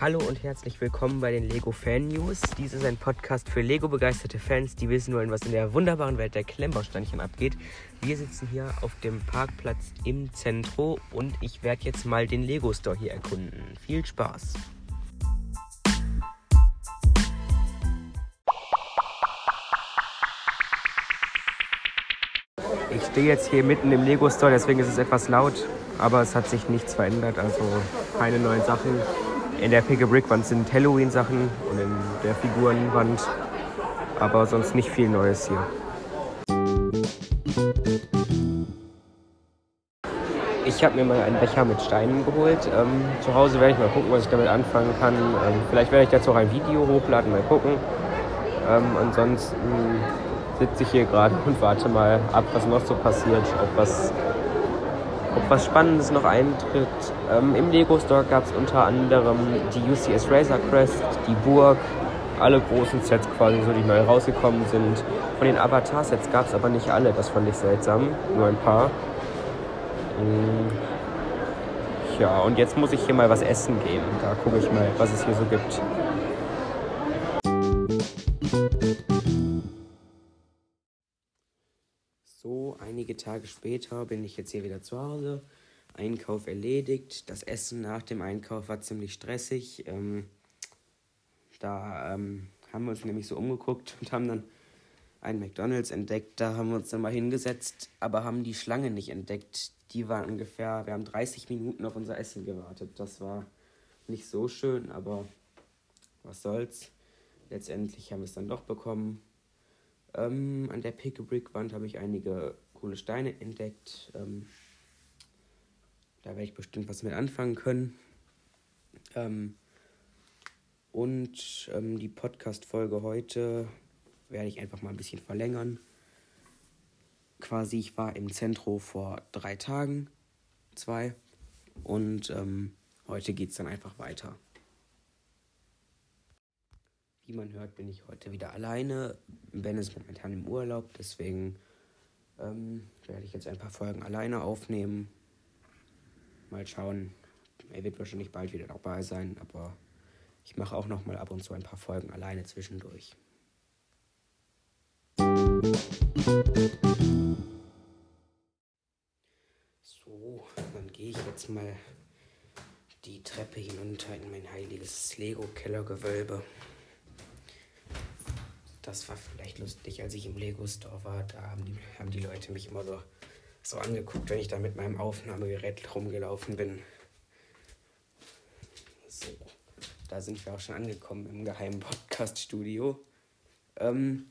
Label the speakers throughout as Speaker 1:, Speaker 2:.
Speaker 1: Hallo und herzlich willkommen bei den Lego Fan News. Dies ist ein Podcast für Lego-begeisterte Fans, die wissen wollen, was in der wunderbaren Welt der Klemmbausteinchen abgeht. Wir sitzen hier auf dem Parkplatz im Zentrum und ich werde jetzt mal den Lego Store hier erkunden. Viel Spaß! Ich stehe jetzt hier mitten im Lego Store, deswegen ist es etwas laut, aber es hat sich nichts verändert, also keine neuen Sachen. In der Pick a Brick Wand sind Halloween-Sachen und in der Figurenwand, aber sonst nicht viel Neues hier. Ich habe mir mal einen Becher mit Steinen geholt. Ähm, zu Hause werde ich mal gucken, was ich damit anfangen kann. Ähm, vielleicht werde ich dazu auch ein Video hochladen, mal gucken. Ähm, ansonsten sitze ich hier gerade und warte mal ab, was noch so passiert, ob was ob was Spannendes noch eintritt. Ähm, Im Lego Store gab es unter anderem die UCS Razor Crest, die Burg, alle großen Sets quasi, so die neu rausgekommen sind. Von den Avatar-Sets gab es aber nicht alle, das fand ich seltsam, nur ein paar. Mm. Ja, und jetzt muss ich hier mal was essen gehen. Da gucke ich mal, was es hier so gibt. Tage später bin ich jetzt hier wieder zu Hause. Einkauf erledigt. Das Essen nach dem Einkauf war ziemlich stressig. Ähm, da ähm, haben wir uns nämlich so umgeguckt und haben dann einen McDonalds entdeckt. Da haben wir uns dann mal hingesetzt, aber haben die Schlange nicht entdeckt. Die war ungefähr, wir haben 30 Minuten auf unser Essen gewartet. Das war nicht so schön, aber was soll's. Letztendlich haben wir es dann doch bekommen. Ähm, an der Pick-a-Brick-Wand habe ich einige coole Steine entdeckt. Ähm, da werde ich bestimmt was mit anfangen können. Ähm, und ähm, die Podcast-Folge heute werde ich einfach mal ein bisschen verlängern. Quasi, ich war im Zentrum vor drei Tagen, zwei. Und ähm, heute geht es dann einfach weiter. Wie man hört, bin ich heute wieder alleine. Ben ist momentan im Urlaub, deswegen ähm, werde ich jetzt ein paar Folgen alleine aufnehmen. Mal schauen. Er wird wahrscheinlich bald wieder dabei sein, aber ich mache auch noch mal ab und zu ein paar Folgen alleine zwischendurch. So, dann gehe ich jetzt mal die Treppe hinunter in mein heiliges Lego-Kellergewölbe das war vielleicht lustig, als ich im Lego Store war. Da haben die, haben die Leute mich immer so, so angeguckt, wenn ich da mit meinem Aufnahmegerät rumgelaufen bin. So, da sind wir auch schon angekommen im geheimen Podcast-Studio. Ähm,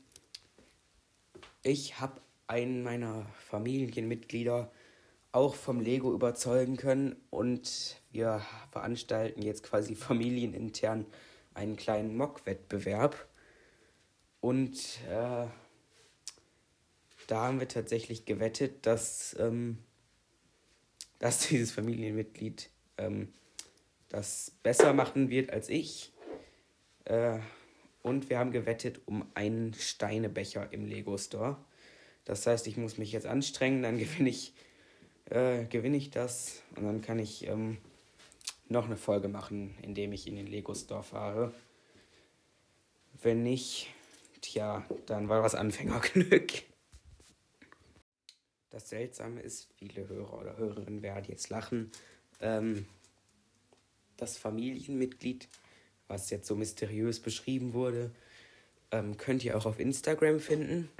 Speaker 1: ich habe einen meiner Familienmitglieder auch vom Lego überzeugen können und wir veranstalten jetzt quasi familienintern einen kleinen Mock-Wettbewerb. Und äh, da haben wir tatsächlich gewettet, dass, ähm, dass dieses Familienmitglied ähm, das besser machen wird als ich. Äh, und wir haben gewettet um einen Steinebecher im Lego Store. Das heißt, ich muss mich jetzt anstrengen, dann gewinne ich, äh, gewinne ich das und dann kann ich ähm, noch eine Folge machen, indem ich in den Lego Store fahre. Wenn nicht, Tja, dann war das Anfängerglück. Das Seltsame ist, viele Hörer oder Hörerinnen werden jetzt lachen. Ähm, das Familienmitglied, was jetzt so mysteriös beschrieben wurde, ähm, könnt ihr auch auf Instagram finden.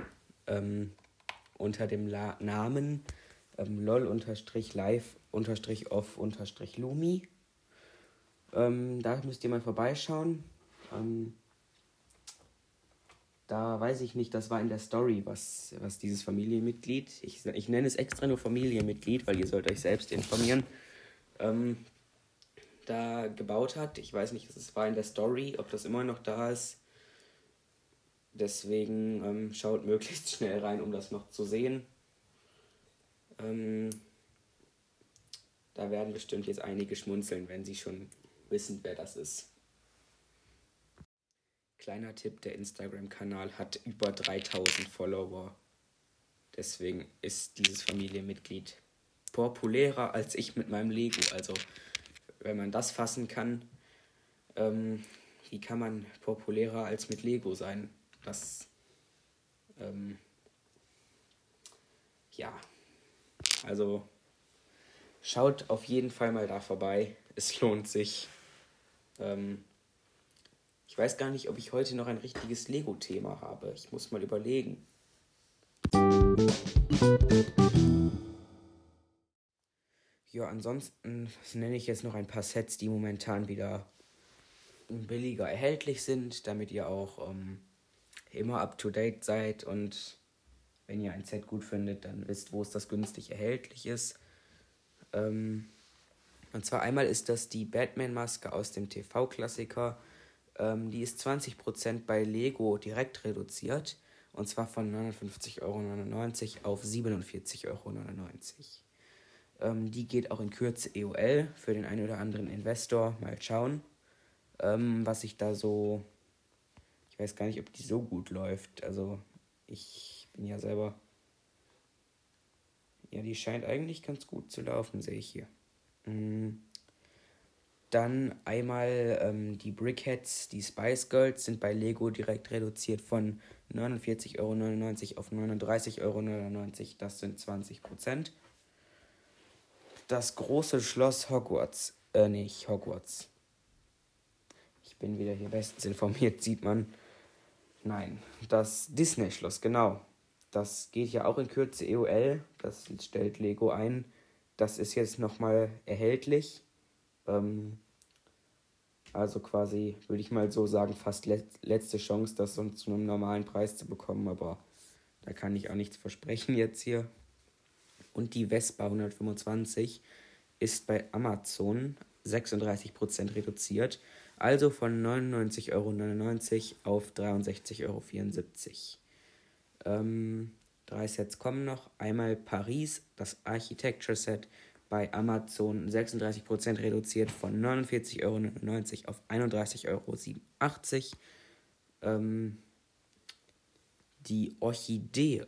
Speaker 1: Ähm, unter dem La Namen ähm, lol-live-off-lumi. Ähm, da müsst ihr mal vorbeischauen. Da weiß ich nicht, das war in der Story, was, was dieses Familienmitglied, ich, ich nenne es extra nur Familienmitglied, weil ihr sollt euch selbst informieren, ähm, da gebaut hat. Ich weiß nicht, es war in der Story, ob das immer noch da ist. Deswegen ähm, schaut möglichst schnell rein, um das noch zu sehen. Ähm, da werden bestimmt jetzt einige schmunzeln, wenn sie schon wissen, wer das ist. Kleiner Tipp, der Instagram-Kanal hat über 3000 Follower. Deswegen ist dieses Familienmitglied populärer als ich mit meinem Lego. Also, wenn man das fassen kann, ähm, wie kann man populärer als mit Lego sein? Das, ähm, ja, also schaut auf jeden Fall mal da vorbei. Es lohnt sich. Ähm, ich weiß gar nicht, ob ich heute noch ein richtiges Lego-Thema habe. Ich muss mal überlegen. Ja, ansonsten nenne ich jetzt noch ein paar Sets, die momentan wieder billiger erhältlich sind, damit ihr auch ähm, immer up to date seid und wenn ihr ein Set gut findet, dann wisst, wo es das günstig erhältlich ist. Ähm, und zwar einmal ist das die Batman-Maske aus dem TV-Klassiker. Ähm, die ist 20% bei Lego direkt reduziert. Und zwar von 59,99 Euro auf 47,99 Euro. Ähm, die geht auch in Kürze EOL für den einen oder anderen Investor. Mal schauen, ähm, was ich da so. Ich weiß gar nicht, ob die so gut läuft. Also, ich bin ja selber. Ja, die scheint eigentlich ganz gut zu laufen, sehe ich hier. Mhm. Dann einmal ähm, die Brickheads, die Spice Girls sind bei Lego direkt reduziert von 49,99 Euro auf 39,99 Euro. Das sind 20 Prozent. Das große Schloss Hogwarts, äh, nicht Hogwarts. Ich bin wieder hier bestens informiert, sieht man. Nein, das Disney-Schloss, genau. Das geht ja auch in Kürze EOL. Das stellt Lego ein. Das ist jetzt nochmal erhältlich. Ähm, also quasi, würde ich mal so sagen, fast let letzte Chance, das so zu einem normalen Preis zu bekommen. Aber da kann ich auch nichts versprechen jetzt hier. Und die Vespa 125 ist bei Amazon 36% reduziert. Also von 99,99 Euro auf 63,74 Euro. Ähm, drei Sets kommen noch. Einmal Paris, das Architecture Set bei Amazon 36% reduziert von 49,99 Euro auf 31,87 Euro. Ähm, die Orchidee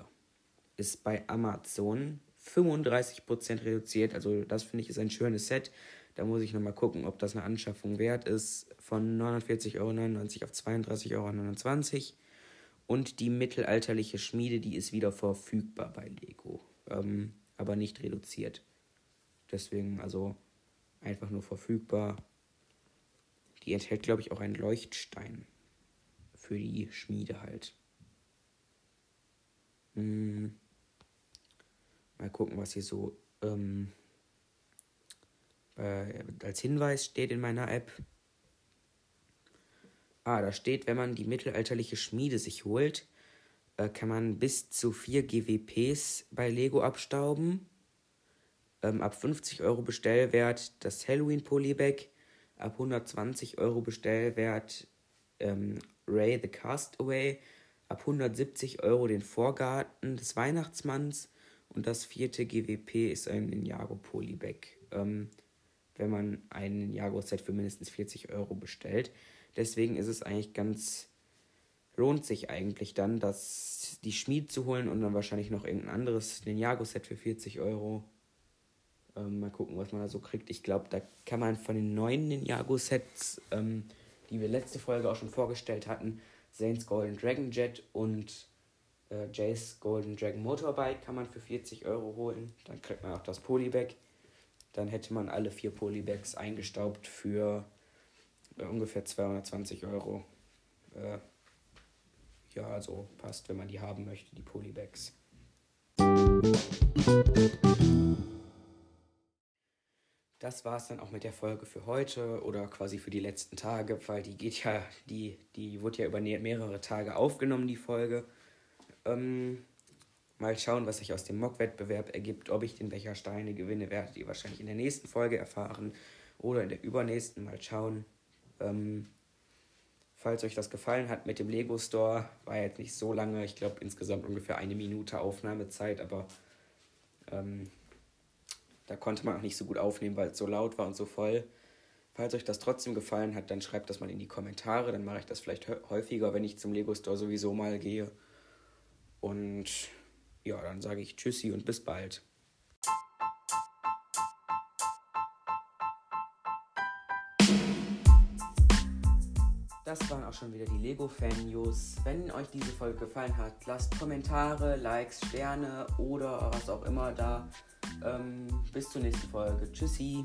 Speaker 1: ist bei Amazon 35% reduziert. Also das finde ich ist ein schönes Set. Da muss ich nochmal gucken, ob das eine Anschaffung wert ist. Von 49,99 Euro auf 32,29 Euro. Und die mittelalterliche Schmiede, die ist wieder verfügbar bei Lego. Ähm, aber nicht reduziert. Deswegen also einfach nur verfügbar. Die enthält, glaube ich, auch einen Leuchtstein. Für die Schmiede halt. Hm. Mal gucken, was hier so ähm, äh, als Hinweis steht in meiner App. Ah, da steht, wenn man die mittelalterliche Schmiede sich holt, äh, kann man bis zu 4 GWPs bei Lego abstauben. Ähm, ab 50 Euro Bestellwert das Halloween Polybag. Ab 120 Euro Bestellwert ähm, Ray the Castaway. Ab 170 Euro den Vorgarten des Weihnachtsmanns. Und das vierte GWP ist ein Ninjago Polybag. Ähm, wenn man ein Jaguar-Set für mindestens 40 Euro bestellt. Deswegen ist es eigentlich ganz, lohnt sich eigentlich dann, das, die Schmied zu holen und dann wahrscheinlich noch irgendein anderes Ninjago-Set für 40 Euro. Ähm, mal gucken, was man da so kriegt. Ich glaube, da kann man von den neuen Ninjago-Sets, ähm, die wir letzte Folge auch schon vorgestellt hatten, Saints Golden Dragon Jet und äh, Jace Golden Dragon Motorbike kann man für 40 Euro holen. Dann kriegt man auch das Polybag. Dann hätte man alle vier Polybags eingestaubt für äh, ungefähr 220 Euro. Äh, ja, also passt, wenn man die haben möchte, die Polybags. Das war es dann auch mit der Folge für heute oder quasi für die letzten Tage, weil die geht ja, die, die wurde ja über mehrere Tage aufgenommen, die Folge. Ähm, Mal schauen, was sich aus dem Mock-Wettbewerb ergibt. Ob ich den Becher Steine gewinne, werdet ihr wahrscheinlich in der nächsten Folge erfahren oder in der übernächsten. Mal schauen. Ähm, falls euch das gefallen hat mit dem Lego Store, war jetzt nicht so lange. Ich glaube insgesamt ungefähr eine Minute Aufnahmezeit, aber ähm, da konnte man auch nicht so gut aufnehmen, weil es so laut war und so voll. Falls euch das trotzdem gefallen hat, dann schreibt das mal in die Kommentare. Dann mache ich das vielleicht häufiger, wenn ich zum Lego Store sowieso mal gehe. Und ja, dann sage ich Tschüssi und bis bald. das waren auch schon wieder die Lego-Fan-News. Wenn euch diese Folge gefallen hat, lasst Kommentare, Likes, Sterne oder was auch immer da. Ähm, bis zur nächsten Folge. Tschüssi.